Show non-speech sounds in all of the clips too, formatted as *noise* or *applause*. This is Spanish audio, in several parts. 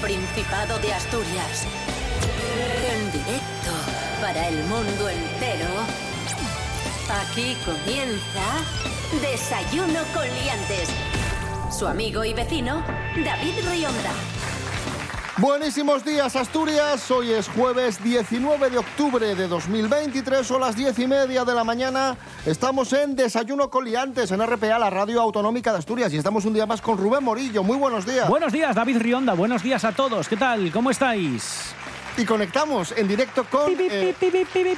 Principado de Asturias. En directo para el mundo entero. Aquí comienza Desayuno con Liantes. Su amigo y vecino, David Rionda. Buenísimos días, Asturias. Hoy es jueves 19 de octubre de 2023, son las 10 y media de la mañana. Estamos en Desayuno con Liantes en RPA, la radio autonómica de Asturias, y estamos un día más con Rubén Morillo. Muy buenos días. Buenos días, David Rionda. Buenos días a todos. ¿Qué tal? ¿Cómo estáis? Y conectamos en directo con eh,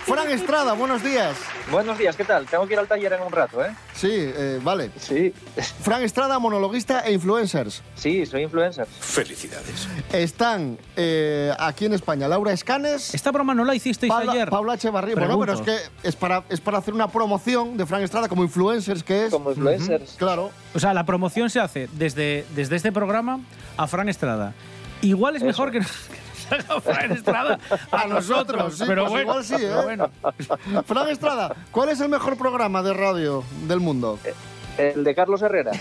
Fran Estrada. Buenos días. Buenos días, ¿qué tal? Tengo que ir al taller en un rato, ¿eh? Sí, eh, vale. Sí, *laughs* Fran Estrada, monologuista e influencers. sí, soy influencer. Felicidades. Están eh, aquí en España Laura Escanes. Esta broma no la hicisteis Paula, ayer. Paula Echevarría. Bueno, pero es que es para, es para hacer una promoción de Fran Estrada como influencers, que es. Como influencers. Claro. O sea, la promoción se hace desde, desde este programa a Fran Estrada. Igual es Eso. mejor que Fran Estrada a nosotros. sí, pero pues bueno, igual sí, ¿eh? pero bueno. Fran Estrada, ¿cuál es el mejor programa de radio del mundo? El de Carlos Herrera.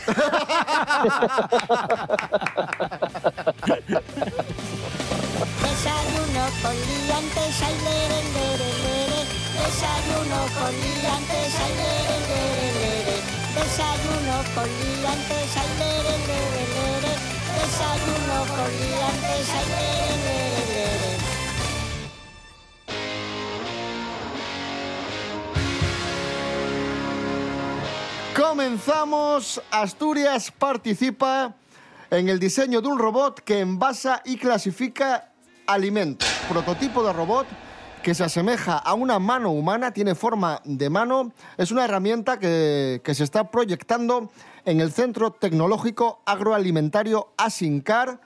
Desayuno con liantes, ay, lere, lere, lere. Desayuno con liantes, ay, lere, lere, lere. Desayuno con liantes, ay, lere, lere, lere. Desayuno con liantes, ay, lere, lere. Comenzamos. Asturias participa en el diseño de un robot que envasa y clasifica alimentos. Prototipo de robot que se asemeja a una mano humana, tiene forma de mano. Es una herramienta que, que se está proyectando en el Centro Tecnológico Agroalimentario Asincar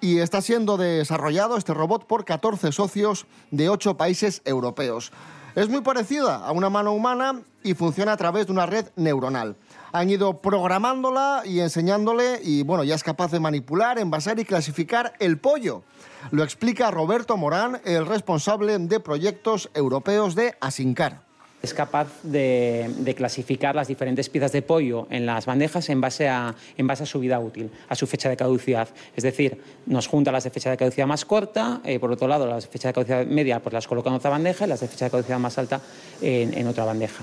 y está siendo desarrollado este robot por 14 socios de 8 países europeos. Es muy parecida a una mano humana y funciona a través de una red neuronal. Han ido programándola y enseñándole y bueno, ya es capaz de manipular, envasar y clasificar el pollo. Lo explica Roberto Morán, el responsable de proyectos europeos de Asincar. Es capaz de, de clasificar las diferentes piezas de pollo en las bandejas en base, a, en base a su vida útil, a su fecha de caducidad. Es decir, nos junta las de fecha de caducidad más corta, eh, por otro lado, las de fecha de caducidad media pues las coloca en otra bandeja y las de fecha de caducidad más alta en, en otra bandeja.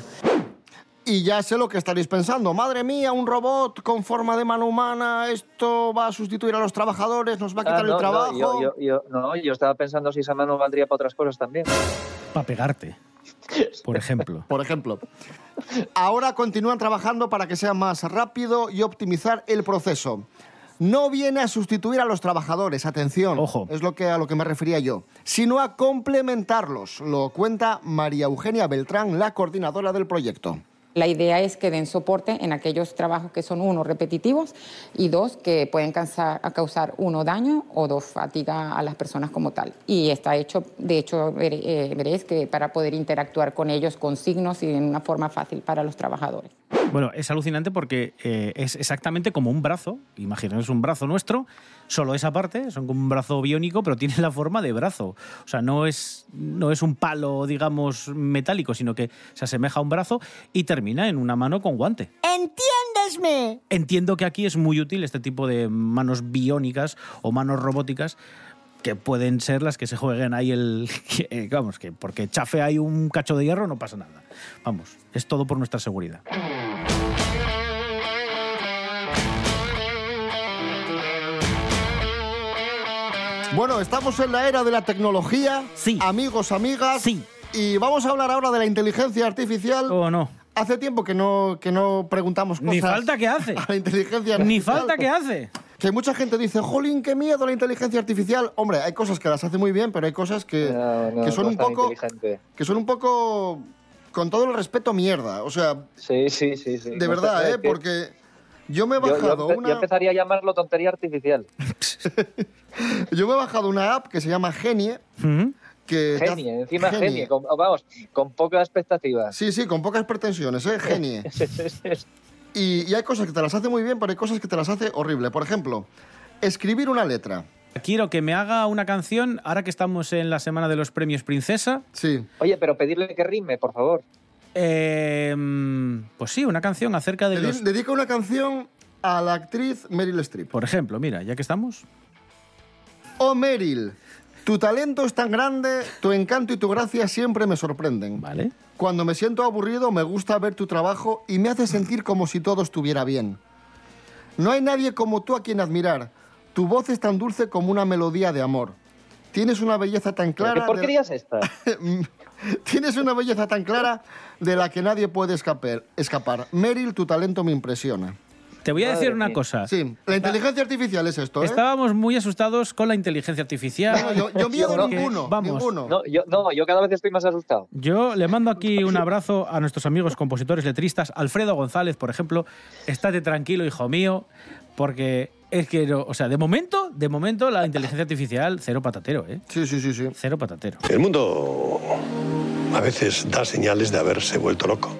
Y ya sé lo que estaréis pensando. Madre mía, un robot con forma de mano humana, esto va a sustituir a los trabajadores, nos va a quitar Ah, no, el trabajo. No, yo, yo- yo- no, yo estaba pensando si esa mano valdría para otras cosas también. Para pegarte, por ejemplo. por ejemplo. Ahora continúan trabajando para que sea más rápido y optimizar el proceso. No viene a sustituir a los trabajadores, atención, Ojo. es lo que, a lo que me refería yo, sino a complementarlos, lo cuenta María Eugenia Beltrán, la coordinadora del proyecto. La idea es que den soporte en aquellos trabajos que son, uno, repetitivos y dos, que pueden causar, uno, daño o dos, fatiga a las personas como tal. Y está hecho, de hecho, eh, veréis que para poder interactuar con ellos con signos y en una forma fácil para los trabajadores. Bueno, es alucinante porque eh, es exactamente como un brazo. Imaginaos un brazo nuestro, solo esa parte, son como un brazo biónico, pero tiene la forma de brazo. O sea, no es, no es un palo, digamos, metálico, sino que se asemeja a un brazo y termina en una mano con guante. ¡Entiéndesme! Entiendo que aquí es muy útil este tipo de manos biónicas o manos robóticas que pueden ser las que se jueguen ahí el... que, *laughs* vamos, que porque chafe hay un cacho de hierro no pasa nada. Vamos, es todo por nuestra seguridad. Bueno, estamos en la era de la tecnología, Sí. amigos, amigas, Sí. y vamos a hablar ahora de la inteligencia artificial. ¿O no? Hace tiempo que no, que no preguntamos cosas Ni falta que hace. *laughs* a la inteligencia artificial. Ni falta que hace. Que mucha gente dice, jolín, qué miedo la inteligencia artificial. Hombre, hay cosas que las hace muy bien, pero hay cosas que, No, no, que son no un poco... Que son un poco, con todo el respeto, mierda. O sea, Sí, sí, sí. sí. de No verdad, ¿eh? Porque yo me he yo- yo, bajado una... yo empezaría a llamarlo tontería artificial. *laughs* Yo me he bajado una app que se llama Genie. Ujú. Que Genie, encima genie. con- vamos, con pocas expectativas. Sí, sí, con pocas pretensiones, ¿eh? Genie. *laughs* Y, y hay cosas que te las hace muy bien, pero hay cosas que te las hace horrible. Por ejemplo, escribir una letra. Quiero que me haga una canción, ahora que estamos en la semana de los premios Princesa. Sí. Oye, pero pedirle que rime, por favor. Eh, pues sí, una canción acerca de los... Dedica una canción a la actriz Meryl Streep. Por ejemplo, mira, ya que estamos. Oh Meryl, tu talento es tan grande, tu encanto y tu gracia siempre me sorprenden. ¿Vale? Cuando me siento aburrido me gusta ver tu trabajo y me hace sentir como si todo estuviera bien. No hay nadie como tú a quien admirar. Tu voz es tan dulce como una melodía de amor. Tienes una belleza tan ¿Pero clara. ¿Qué porquería es esta? *laughs* *laughs* Tienes una belleza tan clara de la que nadie puede escapar. escapar. Meryl, tu talento me impresiona. Te voy a decir una cosa. Sí, la inteligencia artificial es esto, ¿eh? Estábamos muy asustados con la inteligencia artificial. No, yo, yo miedo *laughs* No, ninguno, vamos. ninguno. No yo, no, yo cada vez estoy más asustado. Yo le mando aquí un abrazo a nuestros amigos compositores letristas. Alfredo González, por ejemplo, estate tranquilo, hijo mío, porque es que, no- o sea, de momento, de momento la inteligencia artificial cero patatero, ¿eh? Sí, sí, sí, sí. Cero patatero. El mundo a veces da señales de haberse vuelto loco.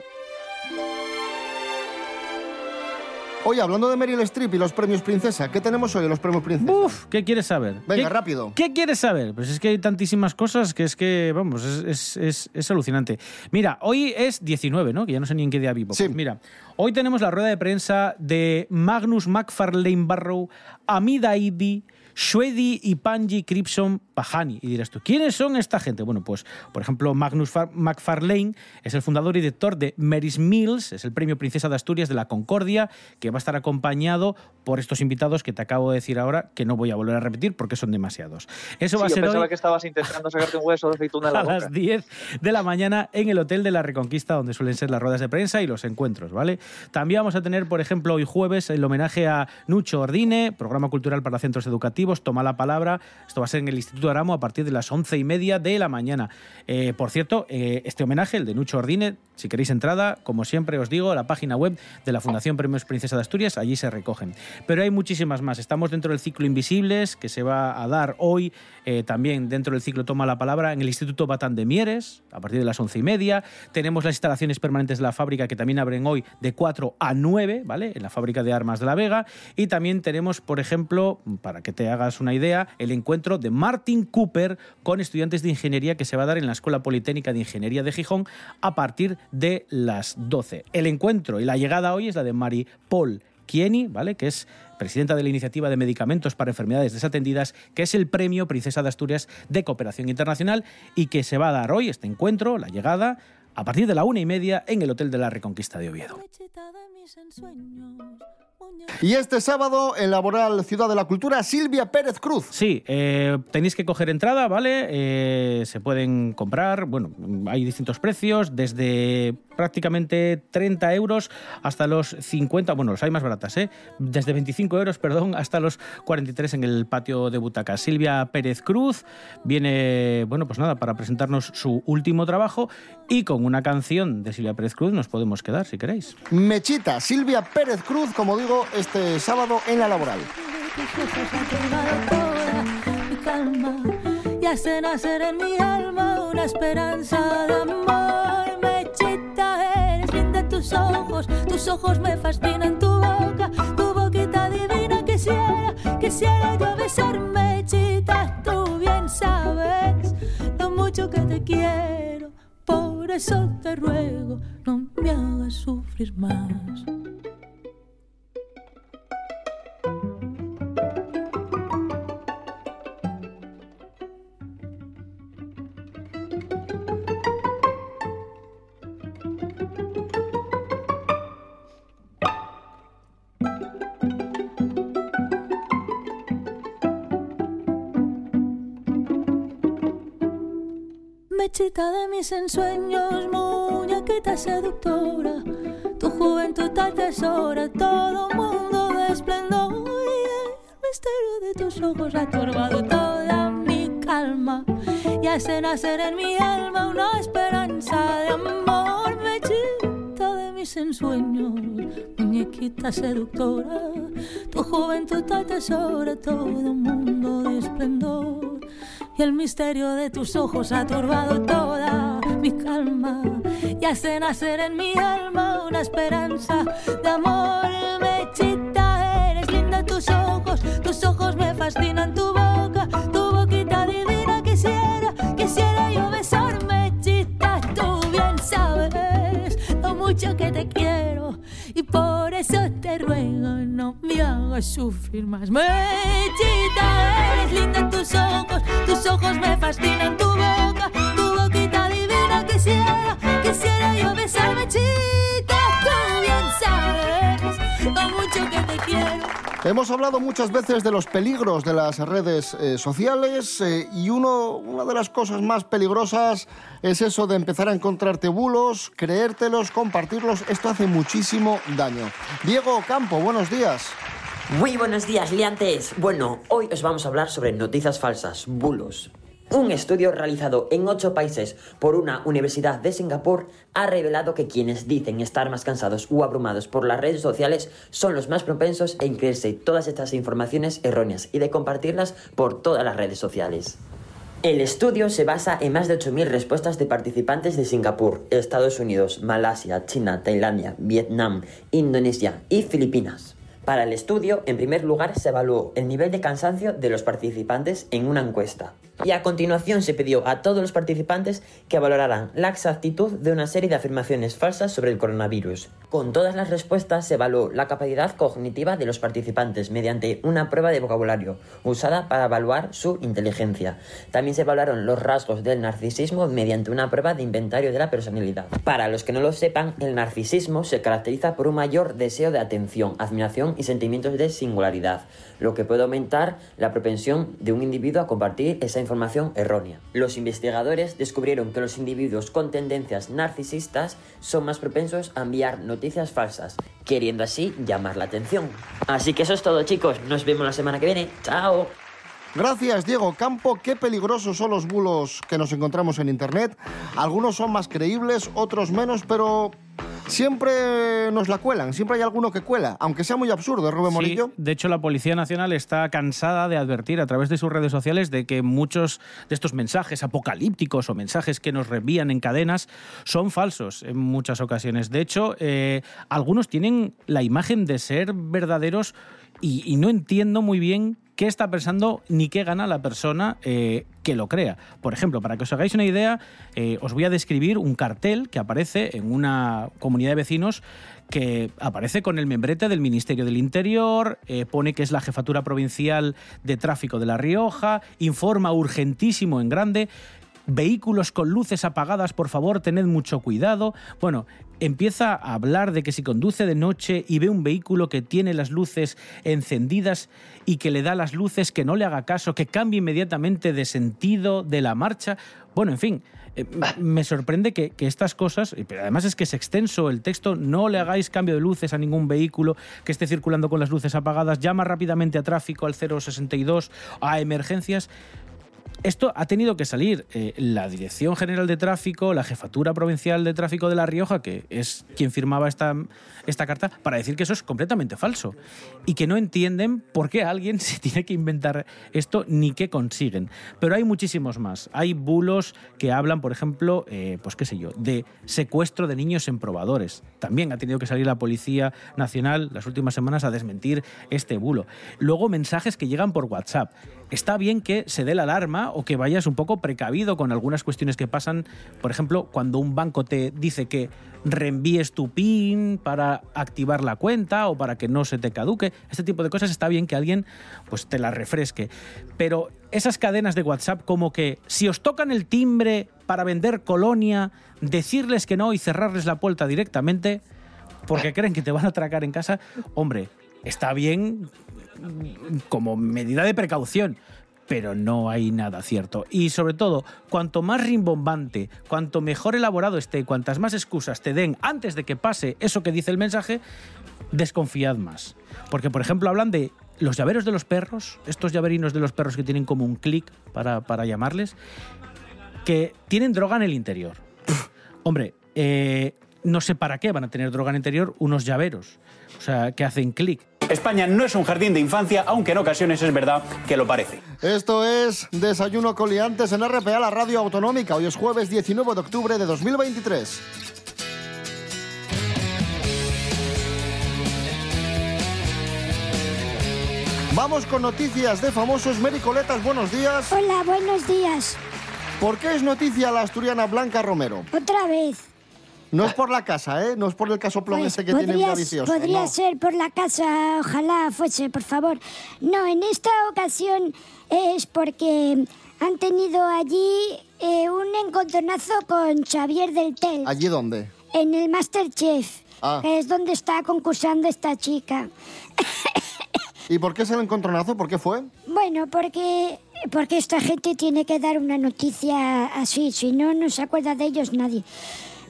Oye, hablando de Meryl Streep y los premios Princesa, ¿qué tenemos hoy en los premios Princesa? Uf, ¿qué quieres saber? Venga, ¿Qué- rápido. ¿Qué quieres saber? Pues es que hay tantísimas cosas que es que, vamos, es, es- es- es alucinante. Mira, hoy es 19, ¿no? Que ya no sé ni en qué día vivo. Sí. Pues mira, hoy tenemos la rueda de prensa de Magnus McFarlane Barrow, Amida Idi, Shwedi y Panji Cripson Pahani. Y dirás tú, ¿quiénes son esta gente? Bueno, pues, por ejemplo, Magnus Far- McFarlane es el fundador y director de Mary's Mills, es el premio Princesa de Asturias de la Concordia, que va a estar acompañado por estos invitados que te acabo de decir ahora, que no voy a volver a repetir porque son demasiados. Eso Sí, va a yo ser pensaba hoy que estabas intentando sacarte un hueso de aceituna en la *laughs* a boca. las 10 de la mañana en el Hotel de la Reconquista, donde suelen ser las ruedas de prensa y los encuentros, ¿vale? También vamos a tener, por ejemplo, hoy jueves el homenaje a Nucho Ordine, programa cultural para centros educativos, toma la palabra. Esto va a ser en el Instituto Aramo a partir de las once y media de la mañana. Eh, por cierto, eh, este homenaje, el de Nucho Ordine, si queréis entrada, como siempre os digo, la página web de la Fundación Premios Princesa de Asturias, allí se recogen. Pero hay muchísimas más. Estamos dentro del ciclo Invisibles, que se va a dar hoy, eh, también dentro del ciclo Toma la Palabra, en el Instituto Batán de Mieres, a partir de las once y media. Tenemos las instalaciones permanentes de la fábrica, que también abren hoy de 4 a 9, ¿vale? En la fábrica de armas de La Vega. Y también tenemos, por ejemplo, para que te hagas una idea, el encuentro de Martin Cooper con estudiantes de ingeniería que se va a dar en la Escuela Politécnica de Ingeniería de Gijón a partir de las 12. El encuentro y la llegada hoy es la de Mari Paul Kieni, ¿vale? Que es presidenta de la Iniciativa de Medicamentos para Enfermedades Desatendidas, que es el premio Princesa de Asturias de Cooperación Internacional y que se va a dar hoy, este encuentro, la llegada, a partir de la una y media en el Hotel de la Reconquista de Oviedo. Y este sábado, en Laboral Ciudad de la Cultura, Silvia Pérez Cruz. Sí, eh, tenéis que coger entrada, ¿vale? Eh, se pueden comprar, bueno, hay distintos precios, desde prácticamente 30 euros hasta los 50, bueno, los hay más baratas, ¿eh? Desde 25 euros, perdón, hasta los 43 en el patio de butacas. Silvia Pérez Cruz viene, bueno, pues nada, para presentarnos su último trabajo y con una canción de Silvia Pérez Cruz nos podemos quedar, si queréis. Mechita, Silvia Pérez Cruz, como digo, este sábado en la Laboral. y hace nacer en mi alma una esperanza de amor. Mechita, eres linda tus ojos, tus ojos me fascinan tu boca, tu boquita divina. Quisiera, quisiera yo besar Mechita, tú bien sabes lo mucho que te quiero. Por eso te ruego, no me hagas sufrir más. Mechita de mis ensueños, muñequita seductora, tu juventud tal tesora, todo mundo de esplendor. Y el misterio de tus ojos ha turbado toda mi calma. Y hace nacer en mi alma una esperanza de amor. Mechita de mis ensueños, muñequita seductora, tu juventud tal tesora, todo mundo de esplendor y el misterio de tus ojos ha turbado toda mi calma y hace nacer en mi alma una esperanza de amor. Mechita, eres linda tus ojos, tus ojos me fascinan tu boca, tu boquita divina. Quisiera, quisiera yo besar Mechita, tú bien sabes lo mucho que te quiero y por eso te ruego no me hagas sufrir más. Mechita, eres linda tus ojos, tus ojos me fascinan, tu boca, tu boquita Hemos hablado muchas veces de los peligros de las redes eh, sociales eh, y uno, una de las cosas más peligrosas es eso de empezar a encontrarte bulos, creértelos, compartirlos. Esto hace muchísimo daño. Diego Campo, buenos días. Muy buenos días, liantes. Bueno, hoy os vamos a hablar sobre noticias falsas, bulos. Un estudio realizado en ocho países por una universidad de Singapur ha revelado que quienes dicen estar más cansados o abrumados por las redes sociales son los más propensos en creerse todas estas informaciones erróneas y de compartirlas por todas las redes sociales. El estudio se basa en más de 8.000 respuestas de participantes de Singapur, Estados Unidos, Malasia, China, Tailandia, Vietnam, Indonesia y Filipinas. Para el estudio, en primer lugar, se evaluó el nivel de cansancio de los participantes en una encuesta. Y a continuación se pidió a todos los participantes que valoraran la exactitud de una serie de afirmaciones falsas sobre el coronavirus. Con todas las respuestas se evaluó la capacidad cognitiva de los participantes mediante una prueba de vocabulario usada para evaluar su inteligencia. También se evaluaron los rasgos del narcisismo mediante una prueba de inventario de la personalidad. Para los que no lo sepan, el narcisismo se caracteriza por un mayor deseo de atención, admiración y sentimientos de singularidad, lo que puede aumentar la propensión de un individuo a compartir esa información errónea. Los investigadores descubrieron que los individuos con tendencias narcisistas son más propensos a enviar noticias falsas, queriendo así llamar la atención. Así que eso es todo chicos, nos vemos la semana que viene, chao. Gracias, Diego Campo. Qué peligrosos son los bulos que nos encontramos en Internet. Algunos son más creíbles, otros menos, pero siempre nos la cuelan. Siempre hay alguno que cuela, aunque sea muy absurdo, ¿eh, Rubén Sí, Morillo? de hecho, la Policía Nacional está cansada de advertir a través de sus redes sociales de que muchos de estos mensajes apocalípticos o mensajes que nos reenvían en cadenas son falsos en muchas ocasiones. De hecho, eh, algunos tienen la imagen de ser verdaderos y, no entiendo muy bien qué está pensando ni qué gana la persona eh, que lo crea. Por ejemplo, para que os hagáis una idea, eh, os voy a describir un cartel que aparece en una comunidad de vecinos que aparece con el membrete del Ministerio del Interior, eh, pone que es la Jefatura Provincial de Tráfico de La Rioja, informa urgentísimo en grande. Vehículos con luces apagadas, por favor, tened mucho cuidado. Bueno, empieza a hablar de que si conduce de noche y ve un vehículo que tiene las luces encendidas y que le da las luces, que no le haga caso, que cambie inmediatamente de sentido de la marcha. Bueno, en fin, eh, me sorprende que, que estas cosas, pero además es que es extenso el texto, no le hagáis cambio de luces a ningún vehículo que esté circulando con las luces apagadas, llama rápidamente a tráfico al 062, a emergencias. Esto ha tenido que salir eh, la Dirección General de Tráfico, la Jefatura Provincial de Tráfico de La Rioja, que es quien firmaba esta, esta carta, para decir que eso es completamente falso y que no entienden por qué alguien *laughs* se tiene que inventar esto ni qué consiguen. Pero hay muchísimos más. Hay bulos que hablan, por ejemplo, eh, pues qué sé yo, de secuestro de niños en probadores. También ha tenido que salir la Policía Nacional las últimas semanas a desmentir este bulo. Luego mensajes que llegan por WhatsApp. Está bien que se dé la alarma o que vayas un poco precavido con algunas cuestiones que pasan. Por ejemplo, cuando un banco te dice que reenvíes tu PIN para activar la cuenta o para que no se te caduque. Este tipo de cosas está bien que alguien pues te las refresque. Pero esas cadenas de WhatsApp como que si os tocan el timbre para vender colonia, decirles que no y cerrarles la puerta directamente porque creen que te van a atracar en casa, hombre, está bien como medida de precaución, pero no hay nada cierto. Y sobre todo, cuanto más rimbombante, cuanto mejor elaborado esté, cuantas más excusas te den antes de que pase eso que dice el mensaje, desconfiad más. Porque, por ejemplo, hablan de los llaveros de los perros, estos llaverinos de los perros que tienen como un clic para, para llamarles, que tienen droga en el interior. *laughs* Hombre, eh, no sé para qué van a tener droga en el interior unos llaveros, o sea, que hacen clic. España no es un jardín de infancia, aunque en ocasiones es verdad que lo parece. Esto es Desayuno Coliantes en RPA, la radio autonómica. Hoy es jueves 19 de octubre de 2023. Vamos con noticias de famosos. Mericoletas, buenos días. Hola, buenos días. ¿Por qué es noticia la asturiana Blanca Romero? Otra vez. No es por la casa, ¿eh? No es por el casoplón Pues ese que tiene podría, una viciosa. podría no. ser por la casa, ojalá fuese, por favor. No, en esta ocasión es porque han tenido allí eh, un encontronazo con Xavier del Tel ¿Allí dónde? en el Masterchef, Ah. que es donde está concursando esta chica. ¿Y por qué es el encontronazo? ¿Por qué fue? Bueno, porque, porque esta gente tiene que dar una noticia así, si no, no se acuerda de ellos nadie.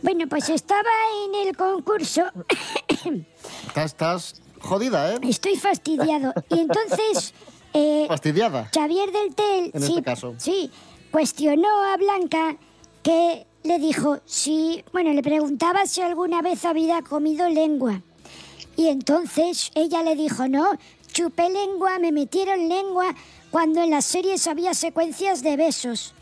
Bueno, pues estaba en el concurso. *coughs* Estás, estás jodida, ¿eh? Estoy fastidiado. Y entonces, *laughs* eh, Fastidiada. Xavier del Tel, En sí, este caso. sí, cuestionó a Blanca que le dijo si, bueno, le preguntaba si alguna vez había comido lengua. Y entonces ella le dijo, no, chupé lengua, me metieron lengua cuando en las series había secuencias de besos.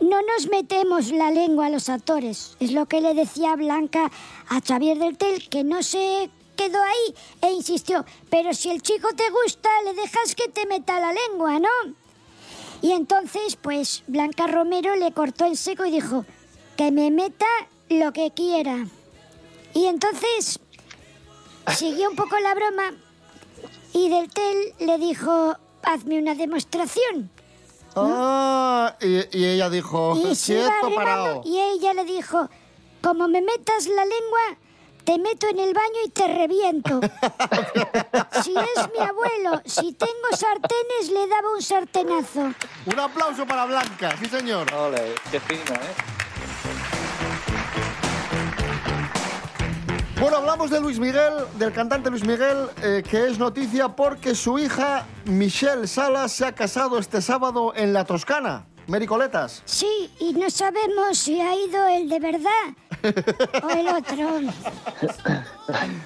No nos metemos la lengua a los actores, es lo que le decía Blanca a Xavier del Tel, que no se quedó ahí e insistió, pero si el chico te gusta, le dejas que te meta la lengua, ¿no? Y entonces, pues, Blanca Romero le cortó en seco y dijo, que me meta lo que quiera. Y entonces, siguió un poco la broma y Del Tel le dijo, hazme una demostración. Ah, y, y ella dijo, Y se iba quieto, remando, parado. y ella le dijo, como me metas la lengua, te meto en el baño y te reviento. *laughs* si es mi abuelo, si tengo sartenes, le daba un sartenazo. Un aplauso para Blanca, sí señor. Ole, qué fino, ¿eh? Bueno, hablamos de Luis Miguel, del cantante Luis Miguel, eh, que es noticia porque su hija Michelle Salas se ha casado este sábado en la Toscana. Mericoletas. Sí, y no sabemos si ha ido el de verdad o el otro.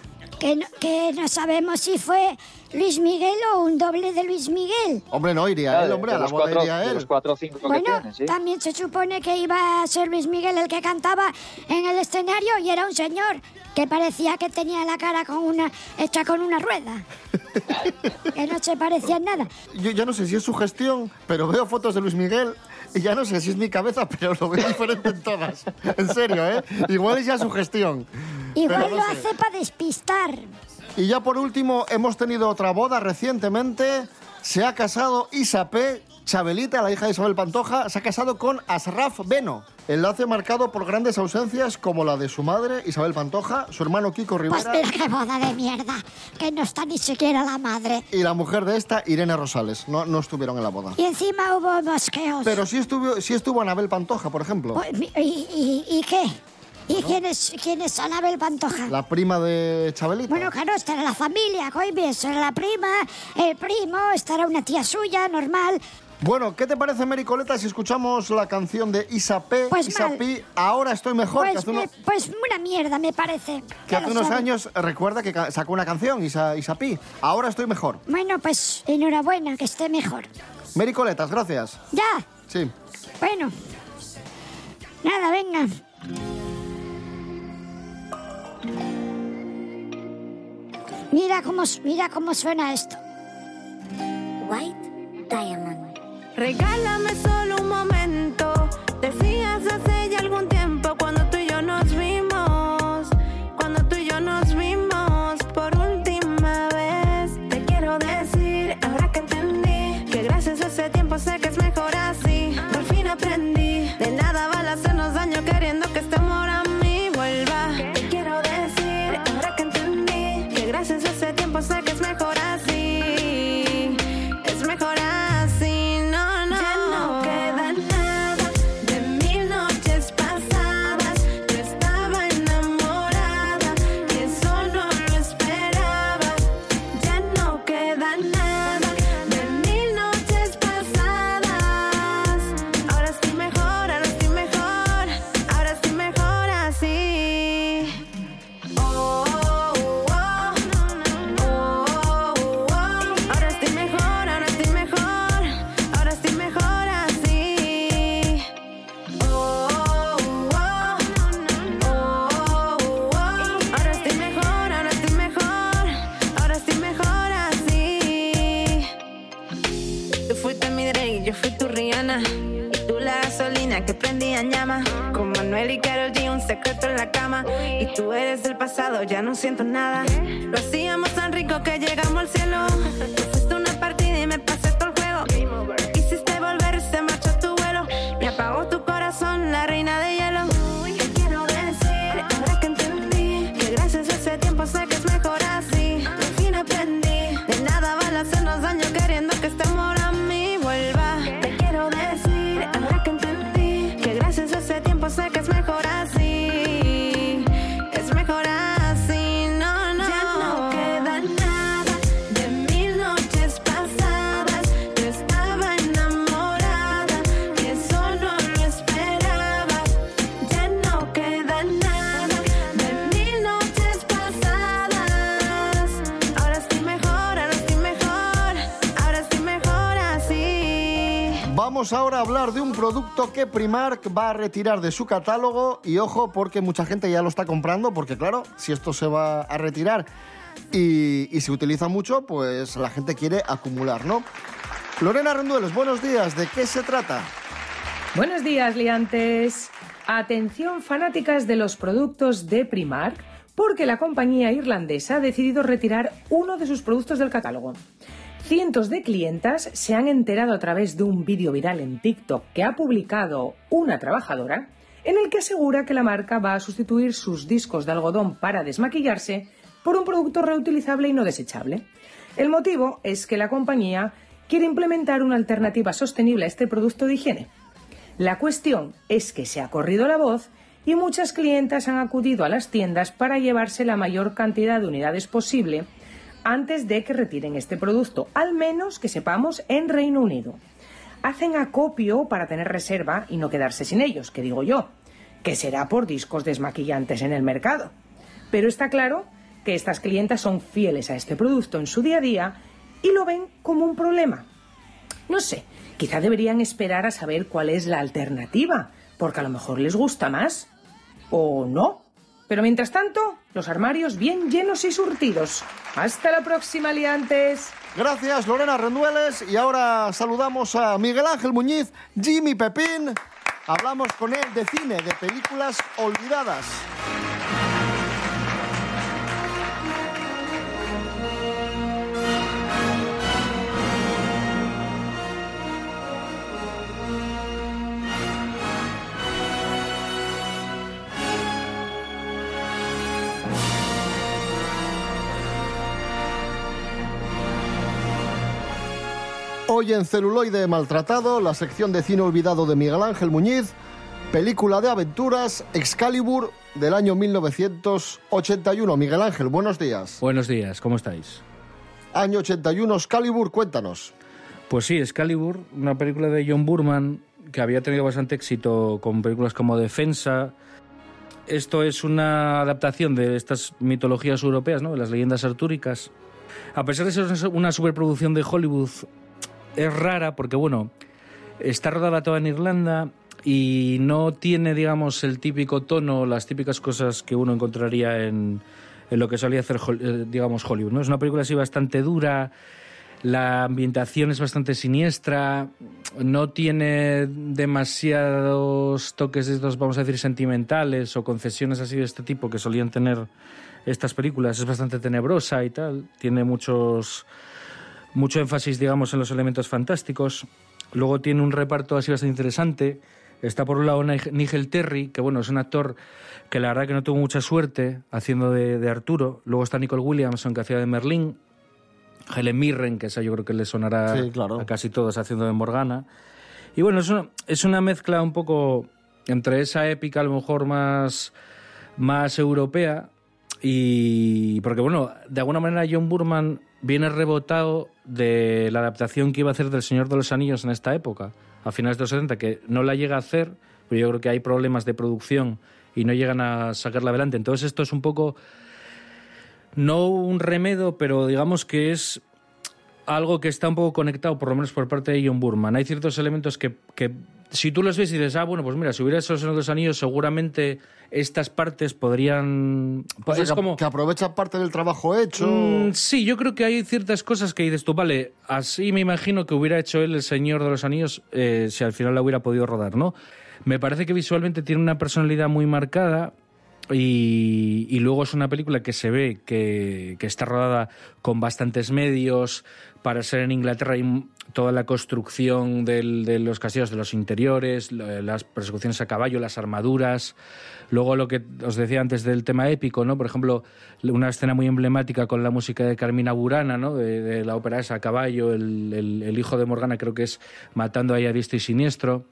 *laughs* Que no, que no sabemos si fue Luis Miguel o un doble de Luis Miguel. Hombre, no iría Ya, él, hombre, a la los boda cuatro- iría él. los cuatro o cinco que Bueno, sí. también se supone que iba a ser Luis Miguel el que cantaba en el escenario y era un señor que parecía que tenía la cara con una hecha con una rueda. *laughs* que no se parecía en nada. Yo ya no sé si es su gestión, pero veo fotos de Luis Miguel y ya no sé si es mi cabeza, *laughs* pero lo veo diferente en todas. En serio, ¿eh? Igual es ya su gestión. Igual no lo sé. hace para despistar. Y ya por último, hemos tenido otra boda recientemente. Se ha casado Isapé, Chabelita, la hija de Isabel Pantoja, se ha casado con Asraf Beno. Enlace marcado por grandes ausencias como la de su madre, Isabel Pantoja, su hermano Kiko Pues Rivera mira qué boda de mierda, que no está ni siquiera la madre. y la mujer de esta, Irene Rosales. No, no estuvieron en la boda. Y encima hubo mosqueos. Pero sí estuvo, sí estuvo Anabel Pantoja, por ejemplo. Pues, ¿Y, y, y qué? ¿Y quién, es, quién es Anabel Pantoja? La prima de Chabelita. Bueno, claro, estará la familia, coño, estará la prima, el primo, estará una tía suya, normal. Bueno, ¿qué te parece, Mericoleta, si escuchamos la canción de Isapé, Pues Isapi, Ahora estoy mejor? que Pues, hace, pues una mierda, me parece. que hace unos sabe. años, recuerda que sacó una canción, Isa, Isapi. Ahora estoy mejor. Bueno, pues enhorabuena, que esté mejor. Mericoletas, gracias. Ya, Sí. bueno. Nada, venga. Mira cómo, mira cómo suena esto. White Diamond. Regálame solo un momento. Decías hace Y tú eres del pasado, ya no siento nada. Lo hacíamos tan rico que llegamos al cielo. Tú fuiste una partida y me pasé todo el juego. Quisiste volver, se marchó tu vuelo. Me apagó tu corazón, la reina de hielo. Vamos ahora a hablar de un producto que Primark va a retirar de su catálogo y ojo porque mucha gente ya lo está comprando porque claro, si esto se va a retirar y, se utiliza mucho, pues la gente quiere acumular, ¿no? Lorena Rendueles, buenos días, ¿de qué se trata? Buenos días, liantes. Atención fanáticas de los productos de Primark, porque la compañía irlandesa ha decidido retirar uno de sus productos del catálogo. Cientos de clientas se han enterado a través de un vídeo viral en TikTok que ha publicado una trabajadora en el que asegura que la marca va a sustituir sus discos de algodón para desmaquillarse por un producto reutilizable y no desechable. El motivo es que la compañía quiere implementar una alternativa sostenible a este producto de higiene. La cuestión es que se ha corrido la voz y muchas clientas han acudido a las tiendas para llevarse la mayor cantidad de unidades posible antes de que retiren este producto, al menos que sepamos en Reino Unido. Hacen acopio para tener reserva y no quedarse sin ellos, que digo yo, que será por discos desmaquillantes en el mercado. Pero está claro que estas clientas son fieles a este producto en su día a día y lo ven como un problema. No sé, quizá deberían esperar a saber cuál es la alternativa, porque a lo mejor les gusta más. O no. Pero mientras tanto, los armarios bien llenos y surtidos. Hasta la próxima, liantes. Gracias, Lorena Rendueles. Y ahora saludamos a Miguel Ángel Muñiz, Jimmy Pepín. Hablamos con él de cine, de películas olvidadas. Hoy en Celuloide Maltratado, la sección de cine olvidado de Miguel Ángel Muñiz, película de aventuras Excalibur del año 1981. Miguel Ángel, buenos días. Buenos días, ¿cómo estáis? Año 81, Excalibur, cuéntanos. Pues sí, Excalibur, una película de John Burman que había tenido bastante éxito con películas como Defensa. Esto es una adaptación de estas mitologías europeas, ¿no? de las leyendas artúricas. A pesar de ser una superproducción de Hollywood, es rara porque, bueno, está rodada toda en Irlanda y no tiene, digamos, el típico tono, las típicas cosas que uno encontraría en, en lo que solía hacer, eh, digamos, Hollywood. ¿no? Es una película así bastante dura, la ambientación es bastante siniestra, no tiene demasiados toques de estos, vamos a decir, sentimentales o concesiones así de este tipo que solían tener estas películas. Es bastante tenebrosa y tal, tiene muchos mucho énfasis, digamos, en los elementos fantásticos. Luego tiene un reparto así bastante interesante. Está por un lado Nigel Terry, que bueno, es un actor que la verdad que no tuvo mucha suerte haciendo de, de Arturo. Luego está Nicole Williamson, que hacía de Merlín. Helen Mirren, que esa yo creo que le sonará Sí, claro. a casi todos haciendo de Morgana. Y bueno, es una, es una mezcla un poco entre esa épica, a lo mejor más, más europea, y porque bueno, de alguna manera John Burman viene rebotado de la adaptación que iba a hacer del Señor de los Anillos en esta época, a finales de los 70, que no la llega a hacer, pero yo creo que hay problemas de producción y no llegan a sacarla adelante. Entonces esto es un poco, no un remedo, pero digamos que es algo que está un poco conectado, por lo menos por parte de John Burman. Hay ciertos elementos que, que si tú los ves y dices, ah, bueno, pues mira, si hubiera Señor de los Anillos, seguramente estas partes podrían... O sea, es que, como... que aprovecha parte del trabajo hecho. Mm, sí, yo creo que hay ciertas cosas que dices tú, vale, así me imagino que hubiera hecho él el Señor de los Anillos eh, si al final la hubiera podido rodar, ¿no? Me parece que visualmente tiene una personalidad muy marcada y, y luego es una película que se ve que, que está rodada con bastantes medios para ser en Inglaterra y toda la construcción del- de los castillos, de los interiores, la- las persecuciones a caballo, las armaduras. Luego lo que os decía antes del tema épico, ¿no? Por ejemplo, una escena muy emblemática con la música de Carmina Burana, ¿no? De, la ópera esa a caballo, el, hijo de Morgana creo que es matando ahí a diestro y siniestro.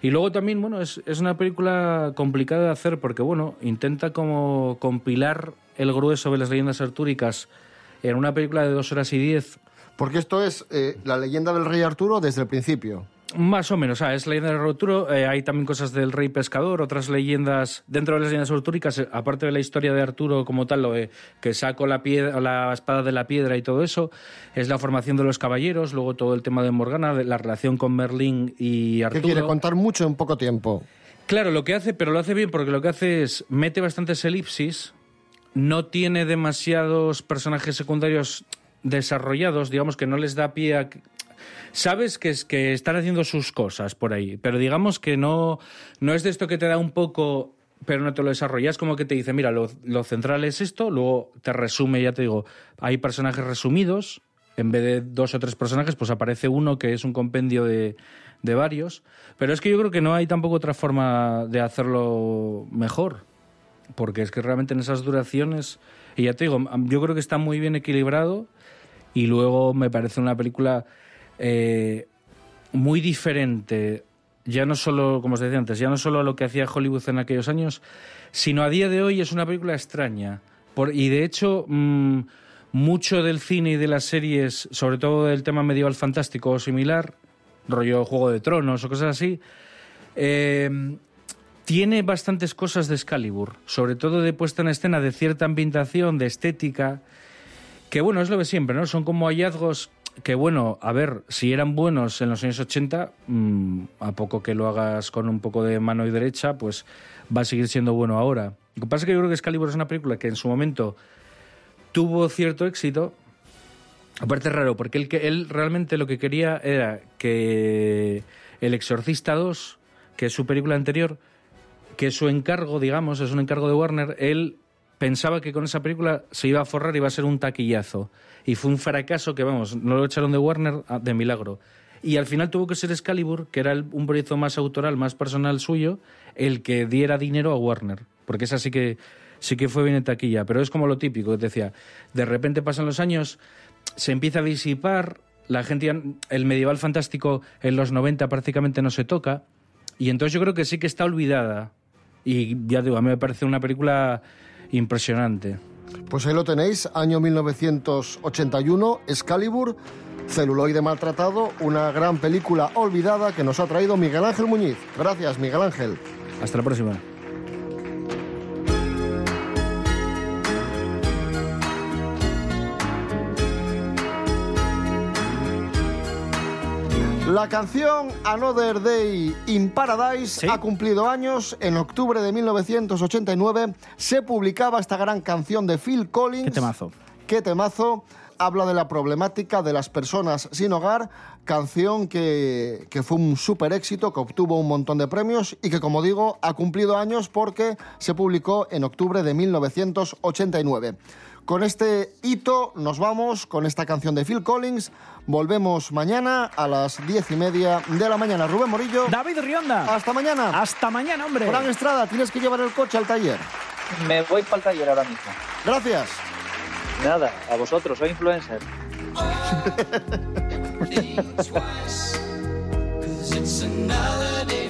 Y luego también, bueno, es una película complicada de hacer porque, bueno, intenta como compilar el grueso de las leyendas artúricas en una película de dos horas y diez. Porque esto es eh, la leyenda del rey Arturo desde el principio. Más o menos, ah, es la leyenda del rey Arturo, eh, hay también cosas del rey pescador, otras leyendas, dentro de las leyendas artúricas, eh, aparte de la historia de Arturo como tal, lo de que sacó la, piedra, la espada de la piedra y todo eso, es la formación de los caballeros, luego todo el tema de Morgana, la relación con Merlín y Que Arturo. quiere contar mucho en poco tiempo. Claro, lo que hace, pero lo hace bien porque lo que hace es mete bastantes elipsis, no tiene demasiados personajes secundarios desarrollados, digamos que no les da pie a... Sabes que, es, que están haciendo sus cosas por ahí, pero digamos que no, no es de esto que te da un poco, pero no te lo desarrollas, como que te dice, mira, lo, lo central es esto, luego te resume, ya te digo, hay personajes resumidos, en vez de dos o tres personajes, pues aparece uno que es un compendio de, de varios, pero es que yo creo que no hay tampoco otra forma de hacerlo mejor, porque es que realmente en esas duraciones, y ya te digo, yo creo que está muy bien equilibrado y luego me parece una película eh, muy diferente, ya no solo, como os decía antes, ya no solo a lo que hacía Hollywood en aquellos años, sino a día de hoy es una película extraña. Y de hecho, mm, mucho del cine y de las series, sobre todo del tema medieval fantástico o similar, rollo Juego de Tronos o cosas así, eh, tiene bastantes cosas de Excalibur, sobre todo de puesta en escena, de cierta ambientación, de estética, que bueno, es lo de siempre, ¿no? Son como hallazgos que bueno, a ver, si eran buenos en los años 80, mmm, a poco que lo hagas con un poco de mano y derecha, pues va a seguir siendo bueno ahora. Lo que pasa es que yo creo que Excalibur es una película que en su momento tuvo cierto éxito. Aparte es raro, porque él, que él realmente lo que quería era que El Exorcista 2, que es su película anterior, que su encargo, digamos, es un encargo de Warner, él pensaba que con esa película se iba a forrar y iba a ser un taquillazo. Y fue un fracaso que, vamos, no lo echaron de Warner ah, de milagro. Y al final tuvo que ser Excalibur, que era un proyecto más autoral, más personal suyo, el que diera dinero a Warner. Porque esa sí que, sí que fue bien en taquilla. Pero es como lo típico, que decía, de repente pasan los años, se empieza a disipar, la gente, el medieval fantástico en los 90 prácticamente no se toca. Y entonces yo creo que sí que está olvidada. Y ya digo, a mí me parece una película impresionante. Pues ahí lo tenéis, año 1981, Excalibur, celuloide maltratado, una gran película olvidada que nos ha traído Miguel Ángel Muñiz. Gracias, Miguel Ángel. Hasta la próxima. La canción Another Day in Paradise ha cumplido años. En octubre de 1989 se publicaba esta gran canción de Phil Collins. Qué temazo. Qué temazo. Habla de la problemática de las personas sin hogar. Canción que, que fue un súper éxito, que obtuvo un montón de premios y que, como digo, ha cumplido años porque se publicó en octubre de 1989. Con este hito nos vamos con esta canción de Phil Collins. Volvemos mañana a las diez y media de la mañana. Rubén Morillo. David Rionda. Hasta mañana. Hasta mañana, hombre. Fran Estrada, tienes que llevar el coche al taller. Me voy para el taller ahora mismo. Gracias. Nada, a vosotros, soy influencer. *laughs* *laughs*